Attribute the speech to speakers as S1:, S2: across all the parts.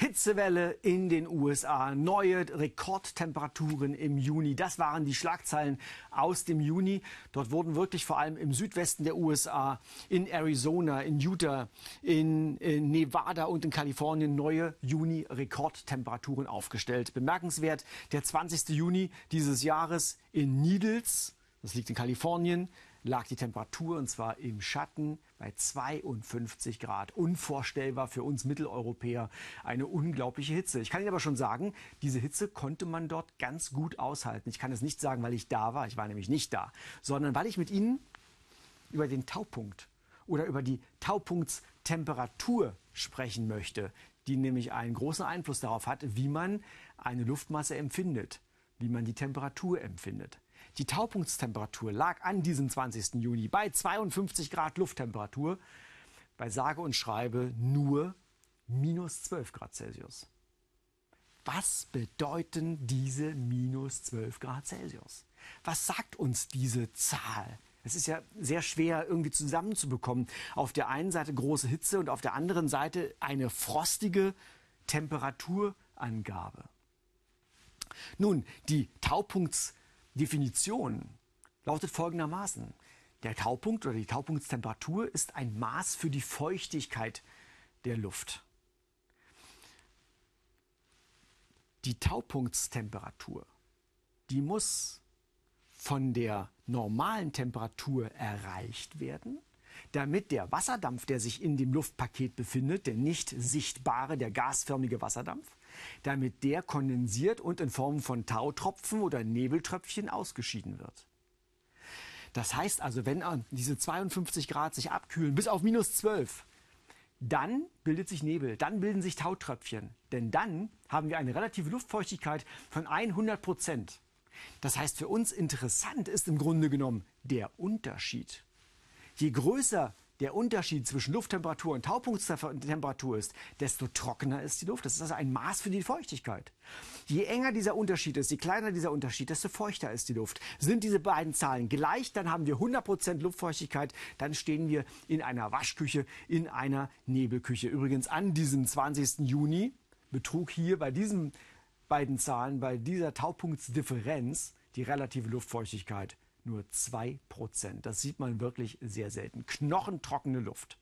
S1: Hitzewelle in den USA, neue Rekordtemperaturen im Juni. Das waren die Schlagzeilen aus dem Juni. Dort wurden wirklich vor allem im Südwesten der USA, in Arizona, in Utah, in, in Nevada und in Kalifornien neue Juni-Rekordtemperaturen aufgestellt. Bemerkenswert, der 20. Juni dieses Jahres in Needles, das liegt in Kalifornien, lag die Temperatur und zwar im Schatten bei 52 Grad. Unvorstellbar für uns Mitteleuropäer. Eine unglaubliche Hitze. Ich kann Ihnen aber schon sagen, diese Hitze konnte man dort ganz gut aushalten. Ich kann es nicht sagen, weil ich da war. Ich war nämlich nicht da, sondern weil ich mit Ihnen über den Taupunkt oder über die Taupunktstemperatur sprechen möchte, die nämlich einen großen Einfluss darauf hat, wie man eine Luftmasse empfindet, wie man die Temperatur empfindet. Die Taupunktstemperatur lag an diesem 20. Juni bei 52 Grad Lufttemperatur, bei sage und schreibe nur minus 12 Grad Celsius. Was bedeuten diese minus 12 Grad Celsius? Was sagt uns diese Zahl? Es ist ja sehr schwer irgendwie zusammenzubekommen. Auf der einen Seite große Hitze und auf der anderen Seite eine frostige Temperaturangabe. Nun, die Taupunkts Definition lautet folgendermaßen. Der Taupunkt oder die Taupunktstemperatur ist ein Maß für die Feuchtigkeit der Luft. Die Taupunktstemperatur, die muss von der normalen Temperatur erreicht werden, damit der Wasserdampf, der sich in dem Luftpaket befindet, der nicht sichtbare, der gasförmige Wasserdampf, damit der kondensiert und in Form von Tautropfen oder Nebeltröpfchen ausgeschieden wird. Das heißt also, wenn diese 52 Grad sich abkühlen bis auf minus 12, dann bildet sich Nebel, dann bilden sich Tautröpfchen. Denn dann haben wir eine relative Luftfeuchtigkeit von 100 Prozent. Das heißt, für uns interessant ist im Grunde genommen der Unterschied. Je größer der Unterschied zwischen Lufttemperatur und Taupunkttemperatur ist, desto trockener ist die Luft. Das ist also ein Maß für die Feuchtigkeit. Je enger dieser Unterschied ist, je kleiner dieser Unterschied, desto feuchter ist die Luft. Sind diese beiden Zahlen gleich, dann haben wir 100% Luftfeuchtigkeit, dann stehen wir in einer Waschküche, in einer Nebelküche. Übrigens an diesem 20. Juni betrug hier bei diesen beiden Zahlen, bei dieser Taupunktsdifferenz die relative Luftfeuchtigkeit nur 2%. Das sieht man wirklich sehr selten. Knochentrockene Luft.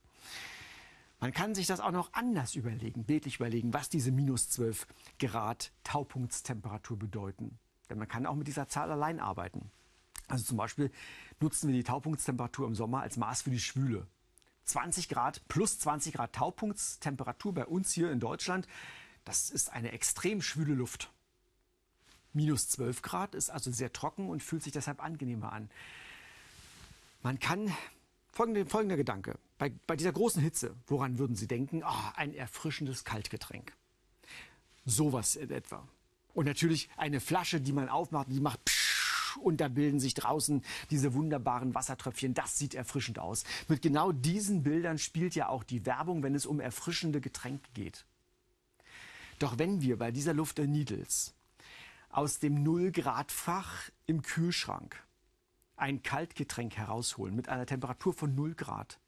S1: Man kann sich das auch noch anders überlegen, bildlich überlegen, was diese minus 12 Grad Taupunktstemperatur bedeuten. Denn man kann auch mit dieser Zahl allein arbeiten. Also zum Beispiel nutzen wir die Taupunktstemperatur im Sommer als Maß für die Schwüle. 20 Grad plus 20 Grad Taupunktstemperatur bei uns hier in Deutschland, das ist eine extrem schwüle Luft. Minus 12 Grad ist also sehr trocken und fühlt sich deshalb angenehmer an. Man kann, folgende, folgender Gedanke, bei, bei dieser großen Hitze, woran würden Sie denken? Oh, ein erfrischendes Kaltgetränk. Sowas in etwa. Und natürlich eine Flasche, die man aufmacht, die macht und da bilden sich draußen diese wunderbaren Wassertröpfchen. Das sieht erfrischend aus. Mit genau diesen Bildern spielt ja auch die Werbung, wenn es um erfrischende Getränke geht. Doch wenn wir bei dieser Luft der Needles aus dem Null-Grad-Fach im Kühlschrank ein Kaltgetränk herausholen mit einer Temperatur von 0 Grad,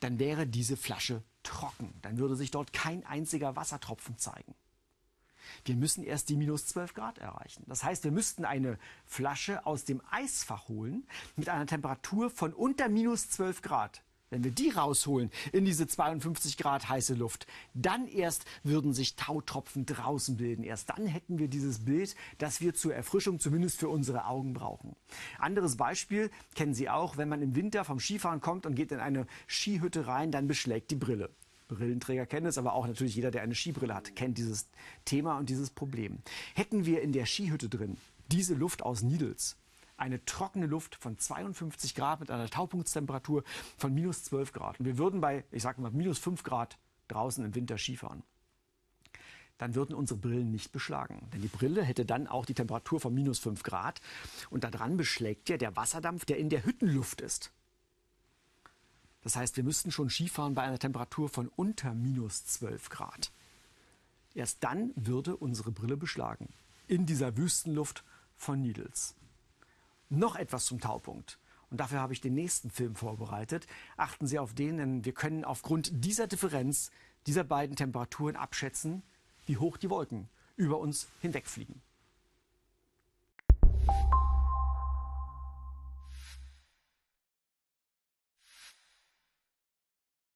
S1: dann wäre diese Flasche trocken. Dann würde sich dort kein einziger Wassertropfen zeigen. Wir müssen erst die minus 12 Grad erreichen. Das heißt, wir müssten eine Flasche aus dem Eisfach holen mit einer Temperatur von unter minus 12 Grad. Wenn wir die rausholen in diese 52 Grad heiße Luft, dann erst würden sich Tautropfen draußen bilden. Erst dann hätten wir dieses Bild, das wir zur Erfrischung zumindest für unsere Augen brauchen. Anderes Beispiel kennen Sie auch, wenn man im Winter vom Skifahren kommt und geht in eine Skihütte rein, dann beschlägt die Brille. Brillenträger kennen es, aber auch natürlich jeder, der eine Skibrille hat, kennt dieses Thema und dieses Problem. Hätten wir in der Skihütte drin diese Luft aus Needles, eine trockene Luft von 52 Grad mit einer Taupunktstemperatur von minus 12 Grad. Und wir würden bei, ich sage mal, minus 5 Grad draußen im Winter Skifahren. Dann würden unsere Brillen nicht beschlagen. Denn die Brille hätte dann auch die Temperatur von minus 5 Grad. Und daran beschlägt ja der Wasserdampf, der in der Hüttenluft ist. Das heißt, wir müssten schon Skifahren bei einer Temperatur von unter minus 12 Grad. Erst dann würde unsere Brille beschlagen. In dieser Wüstenluft von Needles. Noch etwas zum Taupunkt. Und dafür habe ich den nächsten Film vorbereitet. Achten Sie auf den, denn wir können aufgrund dieser Differenz dieser beiden Temperaturen abschätzen, wie hoch die Wolken über uns hinwegfliegen.